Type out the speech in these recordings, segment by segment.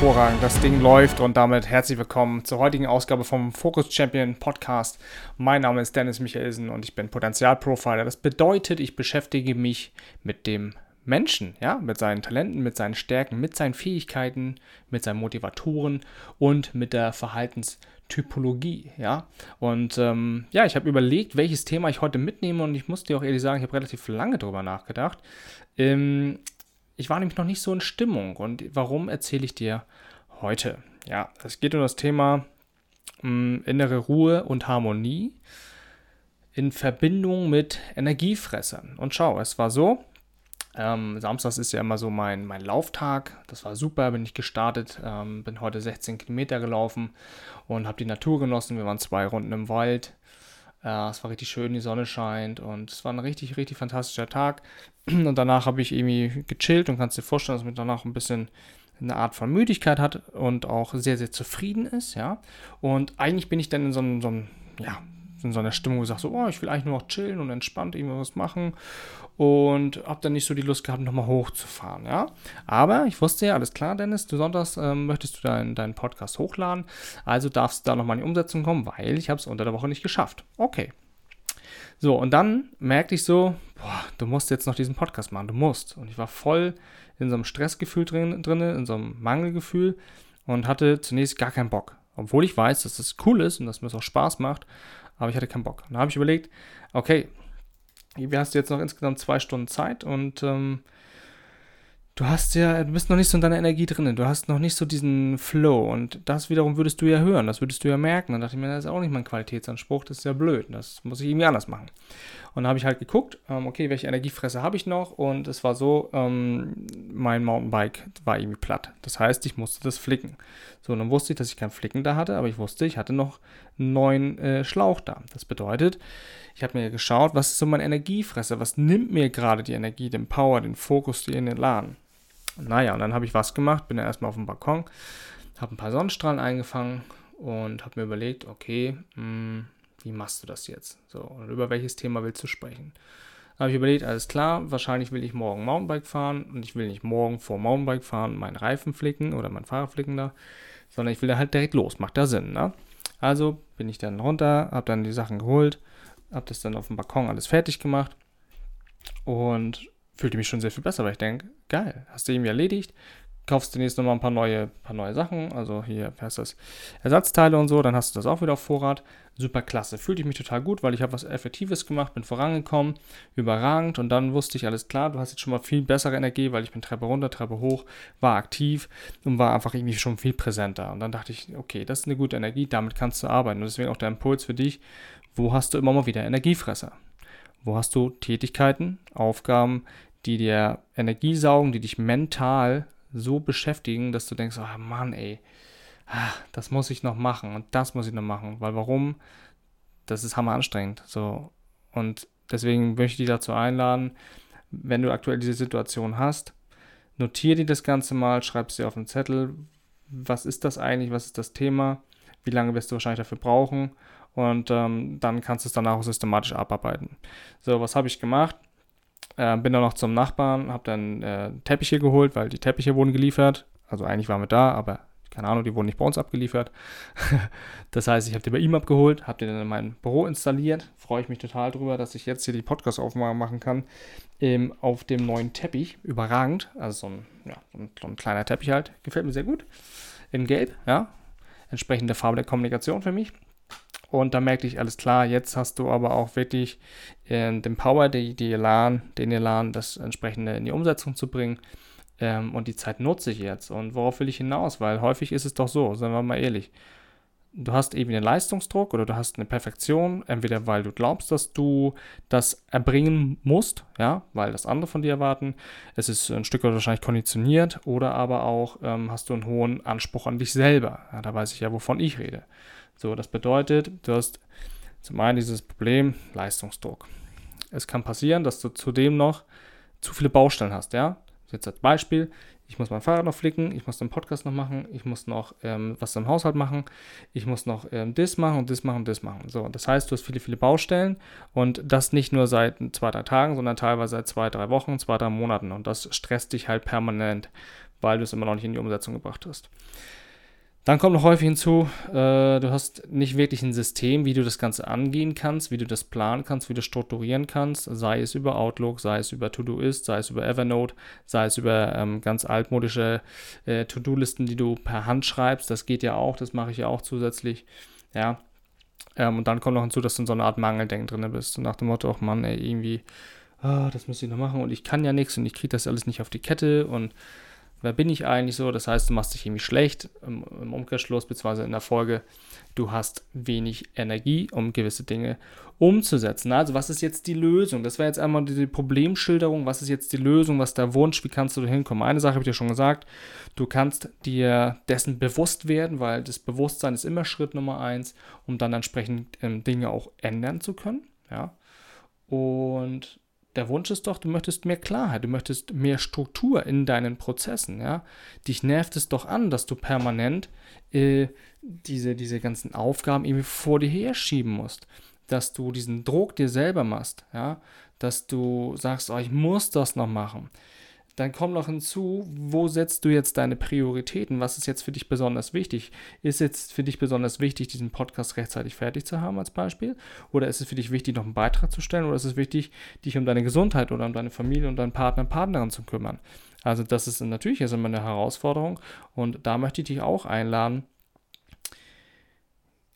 Hervorragend. Das Ding läuft und damit herzlich willkommen zur heutigen Ausgabe vom Focus Champion Podcast. Mein Name ist Dennis Michaelsen und ich bin Potenzialprofiler. Das bedeutet, ich beschäftige mich mit dem Menschen, ja, mit seinen Talenten, mit seinen Stärken, mit seinen Fähigkeiten, mit seinen Motivatoren und mit der Verhaltenstypologie, ja. Und ähm, ja, ich habe überlegt, welches Thema ich heute mitnehme und ich muss dir auch ehrlich sagen, ich habe relativ lange darüber nachgedacht. Ähm, ich war nämlich noch nicht so in Stimmung. Und warum erzähle ich dir heute? Ja, es geht um das Thema mh, hm, innere Ruhe und Harmonie in Verbindung mit Energiefressern. Und schau, es war so, ähm, Samstags ist ja immer so mein, mein Lauftag. Das war super, bin ich gestartet, ähm, bin heute 16 Kilometer gelaufen und habe die Natur genossen. Wir waren zwei Runden im Wald. Äh, es war richtig schön, die Sonne scheint und es war ein richtig, richtig fantastischer Tag. Und danach habe ich irgendwie gechillt und kannst dir vorstellen, dass man danach ein bisschen eine Art von Müdigkeit hat und auch sehr, sehr zufrieden ist, ja. Und eigentlich bin ich dann in so einem, so einem ja, in so einer Stimmung, sage so, oh, ich will eigentlich nur noch chillen und entspannt irgendwas machen und habe dann nicht so die Lust gehabt, nochmal hochzufahren, ja. Aber ich wusste ja, alles klar, Dennis, du sonntags ähm, möchtest du deinen, deinen Podcast hochladen, also darfst du da nochmal in die Umsetzung kommen, weil ich habe es unter der Woche nicht geschafft. Okay. So, und dann merkte ich so, boah, du musst jetzt noch diesen Podcast machen, du musst. Und ich war voll in so einem Stressgefühl drin, drin in so einem Mangelgefühl und hatte zunächst gar keinen Bock. Obwohl ich weiß, dass das cool ist und dass mir es auch Spaß macht, aber ich hatte keinen Bock. Dann habe ich überlegt, okay, wie hast du jetzt noch insgesamt zwei Stunden Zeit und ähm, du hast ja, du bist noch nicht so in deiner Energie drin, du hast noch nicht so diesen Flow und das wiederum würdest du ja hören, das würdest du ja merken. Dann dachte ich mir, das ist auch nicht mein Qualitätsanspruch, das ist ja blöd, das muss ich irgendwie anders machen. Und dann habe ich halt geguckt, ähm, okay, welche Energiefresse habe ich noch und es war so, ähm, mein Mountainbike war irgendwie platt. Das heißt, ich musste das flicken. So, und dann wusste ich, dass ich kein Flicken da hatte, aber ich wusste, ich hatte noch neuen äh, Schlauch da. Das bedeutet, ich habe mir geschaut, was ist so meine Energiefresse, was nimmt mir gerade die Energie, den Power, den Fokus, den Elan. Naja, und dann habe ich was gemacht, bin dann erstmal auf dem Balkon, habe ein paar Sonnenstrahlen eingefangen und habe mir überlegt, okay, mh, hm, wie machst du das jetzt? So, und über welches Thema willst du sprechen? Da habe ich überlegt, alles klar, wahrscheinlich will ich morgen Mountainbike fahren und ich will nicht morgen vor Mountainbike fahren meinen Reifen flicken oder mein Fahrrad flicken da, sondern ich will da halt direkt los. Macht da Sinn, ne? Also bin ich dann runter, habe dann die Sachen geholt, habe das dann auf dem Balkon alles fertig gemacht und fühlte mich schon sehr viel besser, weil ich denke, geil, hast du irgendwie erledigt, kaufst demnächst nochmal ein paar neue, paar neue Sachen, also hier, wie heißt das, Ersatzteile und so, dann hast du das auch wieder auf Vorrat. Super klasse, fühlte ich mich total gut, weil ich habe was Effektives gemacht, bin vorangekommen, überragend und dann wusste ich, alles klar, du hast jetzt schon mal viel bessere Energie, weil ich bin Treppe runter, Treppe hoch, war aktiv und war einfach irgendwie schon viel präsenter. Und dann dachte ich, okay, das ist eine gute Energie, damit kannst du arbeiten. Und deswegen auch der Impuls für dich, wo hast du immer mal wieder Energiefresser? Wo hast du Tätigkeiten, Aufgaben, die dir Energie saugen, die dich mental so beschäftigen, dass du denkst, oh Mann, ey, ah, das muss ich noch machen und das muss ich noch machen. Weil warum? Das ist hammer anstrengend. So. Und deswegen möchte ich dich dazu einladen, wenn du aktuell diese Situation hast, notiere dir das Ganze mal, schreib es dir auf einen Zettel. Was ist das eigentlich? Was ist das Thema? Wie lange wirst du wahrscheinlich dafür brauchen? Und ähm, dann kannst du es danach auch systematisch abarbeiten. So, was habe ich gemacht? Äh, bin dann noch zum Nachbarn, habe dann äh, Teppiche geholt, weil die Teppiche wurden geliefert. Also eigentlich waren wir da, aber keine Ahnung, die wurden nicht bei uns abgeliefert. das heißt, ich habe die bei ihm abgeholt, habe die dann in mein Büro installiert. Freue ich mich total drüber, dass ich jetzt hier die Podcast-Aufnahme machen kann. Ähm, auf dem neuen Teppich. Überragend. Also so ein, ja, so ein, so ein kleiner Teppich halt. Gefällt mir sehr gut. In Gelb, ja. Entsprechende Farbe der Kommunikation für mich. Und da merkte ich, alles klar, jetzt hast du aber auch wirklich äh, den Power, die, die Elan, den Elan, das entsprechende in die Umsetzung zu bringen. Ähm, und die Zeit nutze ich jetzt. Und worauf will ich hinaus? Weil häufig ist es doch so, sagen wir mal ehrlich, du hast eben den Leistungsdruck oder du hast eine Perfektion, entweder weil du glaubst, dass du das erbringen musst, ja, weil das andere von dir erwarten. Es ist ein Stück weit wahrscheinlich konditioniert oder aber auch ähm, hast du einen hohen Anspruch an dich selber. Ja, da weiß ich ja, wovon ich rede. So, das bedeutet, du hast zum einen dieses Problem Leistungsdruck. Es kann passieren, dass du zudem noch zu viele Baustellen hast, ja. Jetzt als Beispiel, ich muss mein Fahrrad noch flicken, ich muss den Podcast noch machen, ich muss noch ähm, was im Haushalt machen, ich muss noch ähm, das machen und das machen und das machen. So, das heißt, du hast viele, viele Baustellen und das nicht nur seit zwei, drei Tagen, sondern teilweise seit zwei, drei Wochen, zwei, drei Monaten und das stresst dich halt permanent, weil du es immer noch nicht in die Umsetzung gebracht hast. Dann kommt noch häufig hinzu, äh, du hast nicht wirklich ein System, wie du das Ganze angehen kannst, wie du das planen kannst, wie du strukturieren kannst, sei es über Outlook, sei es über To-Do-Ist, sei es über Evernote, sei es über ähm, ganz altmodische äh, To-Do-Listen, die du per Hand schreibst. Das geht ja auch, das mache ich ja auch zusätzlich. Ja. Ähm, und dann kommt noch hinzu, dass du in so einer Art Mangeldenken drin bist. Und nach dem Motto, ach Mann, ey, irgendwie, ah, das muss ich noch machen und ich kann ja nichts und ich kriege das alles nicht auf die Kette und wer bin ich eigentlich so? Das heißt, du machst dich irgendwie schlecht im, im Umkehrschluss, beziehungsweise in der Folge, du hast wenig Energie, um gewisse Dinge umzusetzen. Also, was ist jetzt die Lösung? Das wäre jetzt einmal die Problemschilderung. Was ist jetzt die Lösung? Was ist der Wunsch? Wie kannst du da hinkommen? Eine Sache habe ich dir schon gesagt. Du kannst dir dessen bewusst werden, weil das Bewusstsein ist immer Schritt Nummer eins, um dann entsprechend ähm, Dinge auch ändern zu können. Ja. Und der Wunsch ist doch, du möchtest mehr Klarheit, du möchtest mehr Struktur in deinen Prozessen, ja. Dich nervt es doch an, dass du permanent äh, diese, diese ganzen Aufgaben irgendwie vor dir her schieben musst, dass du diesen Druck dir selber machst, ja, dass du sagst, oh, ich muss das noch machen dann kommt noch hinzu, wo setzt du jetzt deine Prioritäten? Was ist jetzt für dich besonders wichtig? Ist jetzt für dich besonders wichtig, diesen Podcast rechtzeitig fertig zu haben als Beispiel? Oder ist es für dich wichtig, noch einen Beitrag zu stellen? Oder ist es wichtig, dich um deine Gesundheit oder um deine Familie und deinen Partner und Partnerin zu kümmern? Also das ist natürlich jetzt immer eine Herausforderung und da möchte ich dich auch einladen.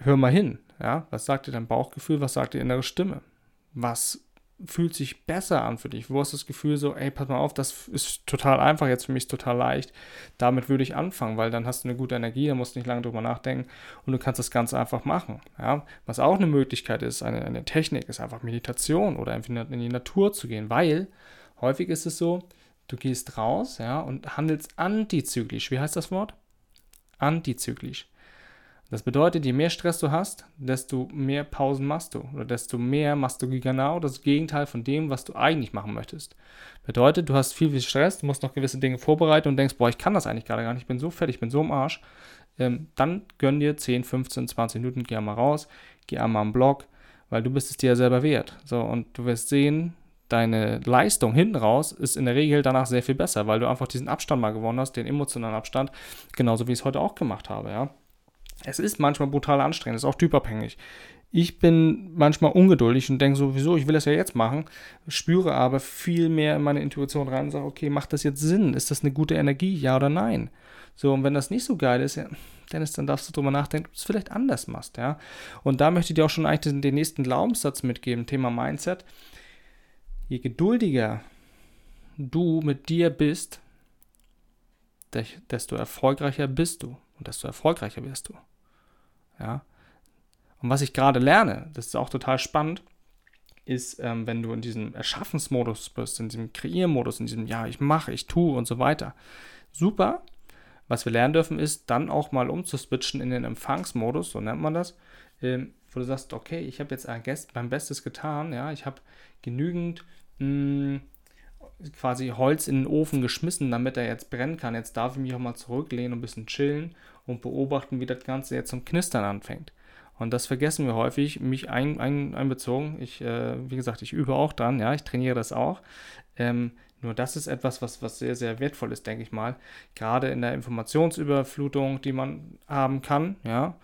Hör mal hin, ja? Was sagt dir dein Bauchgefühl? Was sagt die innere Stimme? Was fühlt sich besser an für dich? Wo hast du das Gefühl so, ey, pass mal auf, das ist total einfach, jetzt für mich ist total leicht. Damit würde ich anfangen, weil dann hast du eine gute Energie, da musst du nicht lange drüber nachdenken und du kannst das ganz einfach machen. Ja? Was auch eine Möglichkeit ist, eine, eine Technik, ist einfach Meditation oder einfach in die Natur zu gehen, weil häufig ist es so, du gehst raus ja, und handelst antizyklisch. Wie heißt das Wort? Antizyklisch. Das bedeutet, je mehr Stress du hast, desto mehr Pausen machst du oder desto mehr machst du genau das Gegenteil von dem, was du eigentlich machen möchtest. Bedeutet, du hast viel, viel Stress, du musst noch gewisse Dinge vorbereiten und denkst, boah, ich kann das eigentlich gerade gar nicht, ich bin so fertig, ich bin so im Arsch. Ähm, dann gönn dir 10, 15, 20 Minuten, geh einmal raus, geh einmal am Blog, weil du bist es dir ja selber wert. So, und du wirst sehen, deine Leistung hinten raus ist in der Regel danach sehr viel besser, weil du einfach diesen Abstand mal gewonnen hast, den emotionalen Abstand, genauso wie ich es heute auch gemacht habe, ja. Es ist manchmal brutal anstrengend, es ist auch typabhängig. Ich bin manchmal ungeduldig und denke sowieso, ich will das ja jetzt machen, spüre aber viel mehr in meine Intuition rein und sage, okay, macht das jetzt Sinn? Ist das eine gute Energie, ja oder nein? So, und wenn das nicht so geil ist, ja, Dennis, dann darfst du drüber nachdenken, ob du es vielleicht anders machst, ja. Und da möchte ich dir auch schon eigentlich den, den nächsten Glaubenssatz mitgeben, Thema Mindset. Je geduldiger du mit dir bist, desto erfolgreicher bist du und desto erfolgreicher wirst du. Ja. Und was ich gerade lerne, das ist auch total spannend, ist, ähm, wenn du in diesem Erschaffensmodus bist, in diesem Kreiermodus, in diesem Ja, ich mache, ich tue und so weiter. Super. Was wir lernen dürfen, ist dann auch mal umzuswitchen in den Empfangsmodus, so nennt man das, ähm, wo du sagst, okay, ich habe jetzt mein Bestes getan, ja, ich habe genügend mh, hm, quasi Holz in den Ofen geschmissen, damit er jetzt brennen kann. Jetzt darf ich mich auch mal zurücklehnen und ein bisschen chillen und beobachten, wie das Ganze jetzt zum Knistern anfängt. Und das vergessen wir häufig, mich ein, ein, einbezogen. Ich, äh, wie gesagt, ich übe auch dran, ja, ich trainiere das auch. Ähm, nur das ist etwas, was, was sehr, sehr wertvoll ist, denke ich mal. Gerade in der Informationsüberflutung, die man haben kann, ja.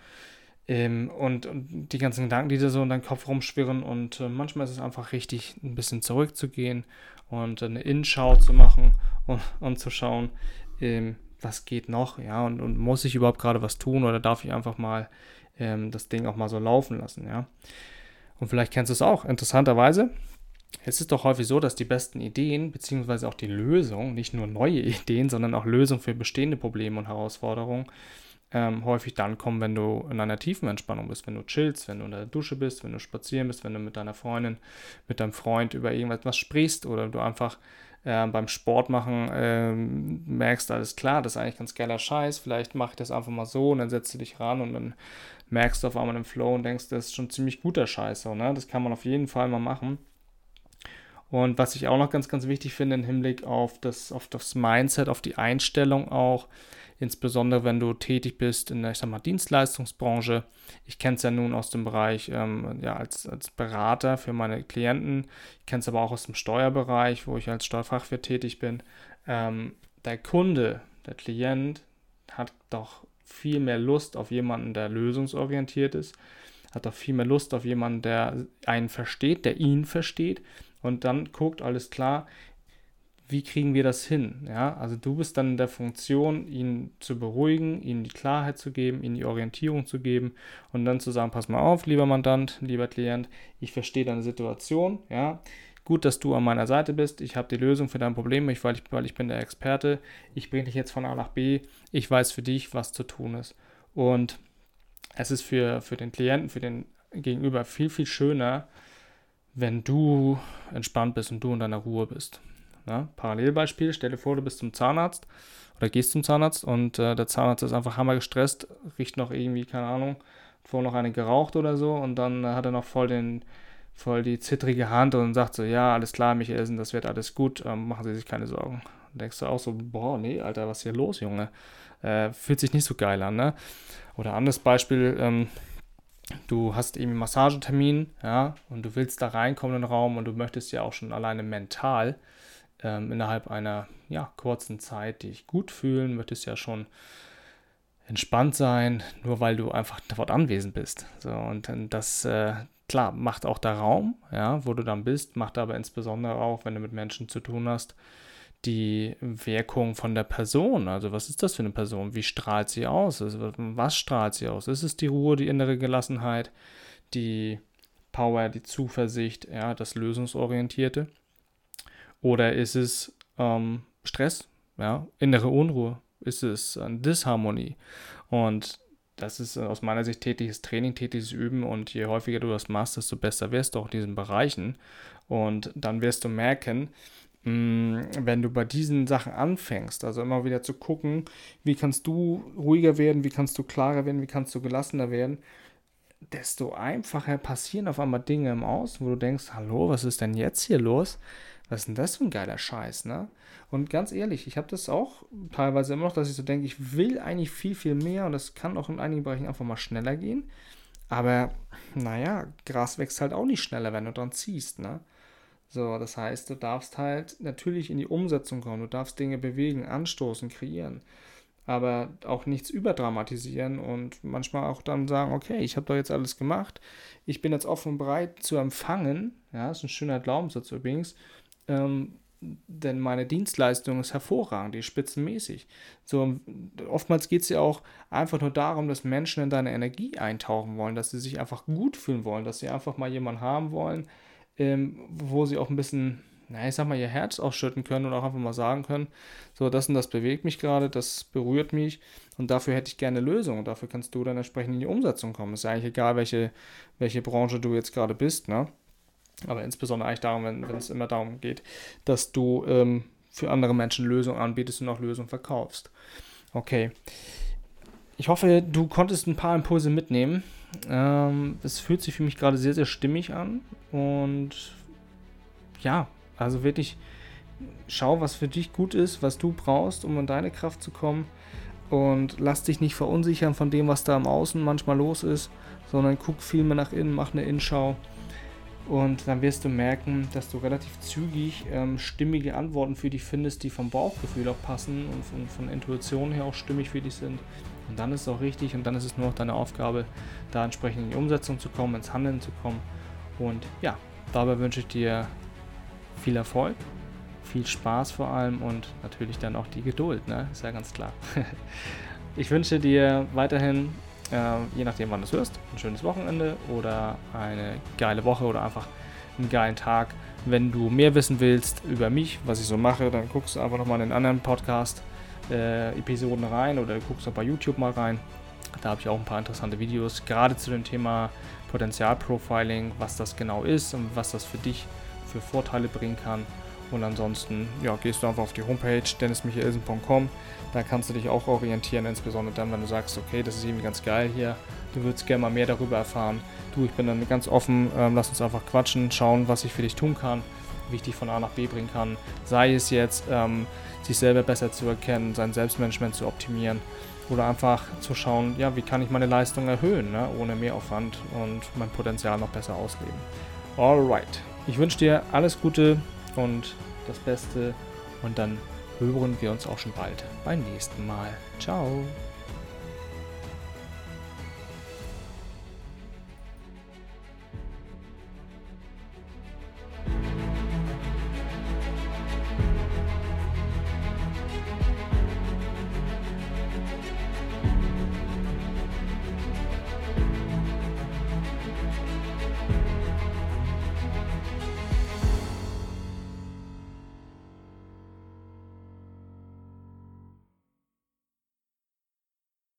Ähm, und, und, die ganzen Gedanken, die da so in deinem Kopf rumschwirren. Und äh, manchmal ist es einfach richtig, ein bisschen zurückzugehen und eine Innenschau zu machen und, und zu schauen, ähm, was geht noch, ja, und, und, muss ich überhaupt gerade was tun oder darf ich einfach mal ähm, das Ding auch mal so laufen lassen, ja. Und vielleicht kennst du es auch. Interessanterweise es ist doch häufig so, dass die besten Ideen, beziehungsweise auch die Lösung, nicht nur neue Ideen, sondern auch Lösungen für bestehende Probleme und Herausforderungen, ähm, häufig dann kommen, wenn du in einer tiefen Entspannung bist, wenn du chillst, wenn du in der Dusche bist, wenn du spazieren bist, wenn du mit deiner Freundin, mit deinem Freund über irgendwas sprichst oder du einfach äh, beim Sport machen ähm, merkst, alles klar, das ist eigentlich ganz geiler Scheiß, vielleicht mache ich das einfach mal so und dann setzt du dich ran und dann merkst du auf einmal den Flow und denkst, das ist schon ziemlich guter Scheiß, so, ne? das kann man auf jeden Fall mal machen. Und was ich auch noch ganz, ganz wichtig finde im Hinblick auf das, auf das Mindset, auf die Einstellung auch, insbesondere wenn du tätig bist in der, ich sag mal, Dienstleistungsbranche. Ich kenne es ja nun aus dem Bereich ähm, ja, als, als Berater für meine Klienten. Ich kenne es aber auch aus dem Steuerbereich, wo ich als Steuerfachwirt tätig bin. Ähm, der Kunde, der Klient hat doch viel mehr Lust auf jemanden, der lösungsorientiert ist, hat doch viel mehr Lust auf jemanden, der einen versteht, der ihn versteht und dann guckt, alles klar, wie kriegen wir das hin? Ja, also du bist dann in der Funktion, ihn zu beruhigen, ihm die Klarheit zu geben, ihm die Orientierung zu geben und dann zu sagen, pass mal auf, lieber Mandant, lieber Klient, ich verstehe deine Situation, ja, gut, dass du an meiner Seite bist, ich habe die Lösung für dein Problem, weil, ich, weil ich bin der Experte, ich bringe dich jetzt von A nach B, ich weiß für dich, was zu tun ist. Und es ist für, für den Klienten, für den Gegenüber viel, viel schöner, wenn du entspannt bist und du in deiner Ruhe bist. Ja, Parallelbeispiel, stell dir vor, du bist zum Zahnarzt oder gehst zum Zahnarzt und äh, der Zahnarzt ist einfach hammer gestresst, riecht noch irgendwie, keine Ahnung, vorher noch eine geraucht oder so und dann äh, hat er noch voll den voll die zittrige Hand und sagt so, ja, alles klar, Michaelsen, das wird alles gut, ähm, machen Sie sich keine Sorgen. Dann denkst du auch so, boah, nee, Alter, was ist hier los, Junge? Äh, fühlt sich nicht so geil an, ne? Oder anderes Beispiel, ähm, du hast eben einen Massagetermin, ja, und du willst da reinkommen in den Raum und du möchtest ja auch schon alleine mental ähm, innerhalb einer ja, kurzen Zeit dich gut fühlen, möchtest ja schon entspannt sein, nur weil du einfach dort anwesend bist. So, und das, äh, klar, macht auch der Raum, ja, wo du dann bist, macht aber insbesondere auch, wenn du mit Menschen zu tun hast, die Wirkung von der Person. Also was ist das für eine Person? Wie strahlt sie aus? Also, was strahlt sie aus? Ist es die Ruhe, die innere Gelassenheit, die Power, die Zuversicht, ja, das Lösungsorientierte? Oder ist es ähm, Stress, ja, innere Unruhe? Ist es äh, Disharmonie? Und das ist aus meiner Sicht tägliches Training, tägliches Üben und je häufiger du das machst, desto besser wirst du auch in diesen Bereichen. Und dann wirst du merken, wenn du bei diesen Sachen anfängst, also immer wieder zu gucken, wie kannst du ruhiger werden, wie kannst du klarer werden, wie kannst du gelassener werden, desto einfacher passieren auf einmal Dinge im Außen, wo du denkst, hallo, was ist denn jetzt hier los? Was ist denn das für ein geiler Scheiß, ne? Und ganz ehrlich, ich habe das auch teilweise immer noch, dass ich so denke, ich will eigentlich viel, viel mehr und das kann auch in einigen Bereichen einfach mal schneller gehen. Aber naja, Gras wächst halt auch nicht schneller, wenn du dran ziehst, ne? So, das heißt, du darfst halt natürlich in die Umsetzung kommen, du darfst Dinge bewegen, anstoßen, kreieren, aber auch nichts überdramatisieren und manchmal auch dann sagen, okay, ich habe doch jetzt alles gemacht, ich bin jetzt offen und bereit zu empfangen, ja, ist ein schöner Glaubenssatz übrigens, ähm, denn meine Dienstleistung ist hervorragend, die ist spitzenmäßig. So, oftmals geht es ja auch einfach nur darum, dass Menschen in deine Energie eintauchen wollen, dass sie sich einfach gut fühlen wollen, dass sie einfach mal jemanden haben wollen, ähm, wo sie auch ein bisschen, na, ich sag mal, ihr Herz ausschütten können und auch einfach mal sagen können, so, das und das bewegt mich gerade, das berührt mich und dafür hätte ich gerne eine Lösung und dafür kannst du dann entsprechend in die Umsetzung kommen. Ist ja eigentlich egal, welche, welche Branche du jetzt gerade bist, ne? Aber insbesondere eigentlich darum, wenn, es immer darum geht, dass du ähm, für andere Menschen Lösungen anbietest und auch Lösungen verkaufst. Okay. Ich hoffe, du konntest ein paar Impulse mitnehmen. Ähm, es fühlt sich für mich gerade sehr, sehr stimmig an. Und ja, also wirklich schau, was für dich gut ist, was du brauchst, um in deine Kraft zu kommen. Und lass dich nicht verunsichern von dem, was da im Außen manchmal los ist, sondern guck viel mehr nach innen, mach eine Innenschau. Und dann wirst du merken, dass du relativ zügig ähm, stimmige Antworten für dich findest, die vom Bauchgefühl auch passen und von, von Intuition her auch stimmig für dich sind. Und dann ist es auch richtig und dann ist es nur noch deine Aufgabe, da entsprechend in die Umsetzung zu kommen, ins Handeln zu kommen. Und ja, dabei wünsche ich dir viel Erfolg, viel Spaß vor allem und natürlich dann auch die Geduld, ne? Ist ja ganz klar. ich wünsche dir weiterhin, äh, je nachdem wann du es hörst, ein schönes Wochenende oder eine geile Woche oder einfach einen geilen Tag. Wenn du mehr wissen willst über mich, was ich so mache, dann guckst du einfach nochmal in den anderen Podcast äh, Episoden rein oder guckst auch bei YouTube mal rein. Da habe ich auch ein paar interessante Videos, gerade zu dem Thema Potenzialprofiling, was das genau ist und was das für dich für Vorteile bringen kann. Und ansonsten ja, gehst du einfach auf die Homepage dennismichaelsen.com. Da kannst du dich auch orientieren, insbesondere dann, wenn du sagst, okay, das ist irgendwie ganz geil hier. Du würdest gerne mal mehr darüber erfahren. Du, ich bin dann ganz offen. Ähm, lass uns einfach quatschen, schauen, was ich für dich tun kann, wie ich dich von A nach B bringen kann. Sei es jetzt, ähm, sich selber besser zu erkennen, sein Selbstmanagement zu optimieren oder einfach zu schauen, ja, wie kann ich meine Leistung erhöhen, ne, ohne Mehraufwand und mein Potenzial noch besser ausleben. Alright, ich wünsche dir alles Gute und das Beste und dann hören wir uns auch schon bald beim nächsten Mal. Ciao!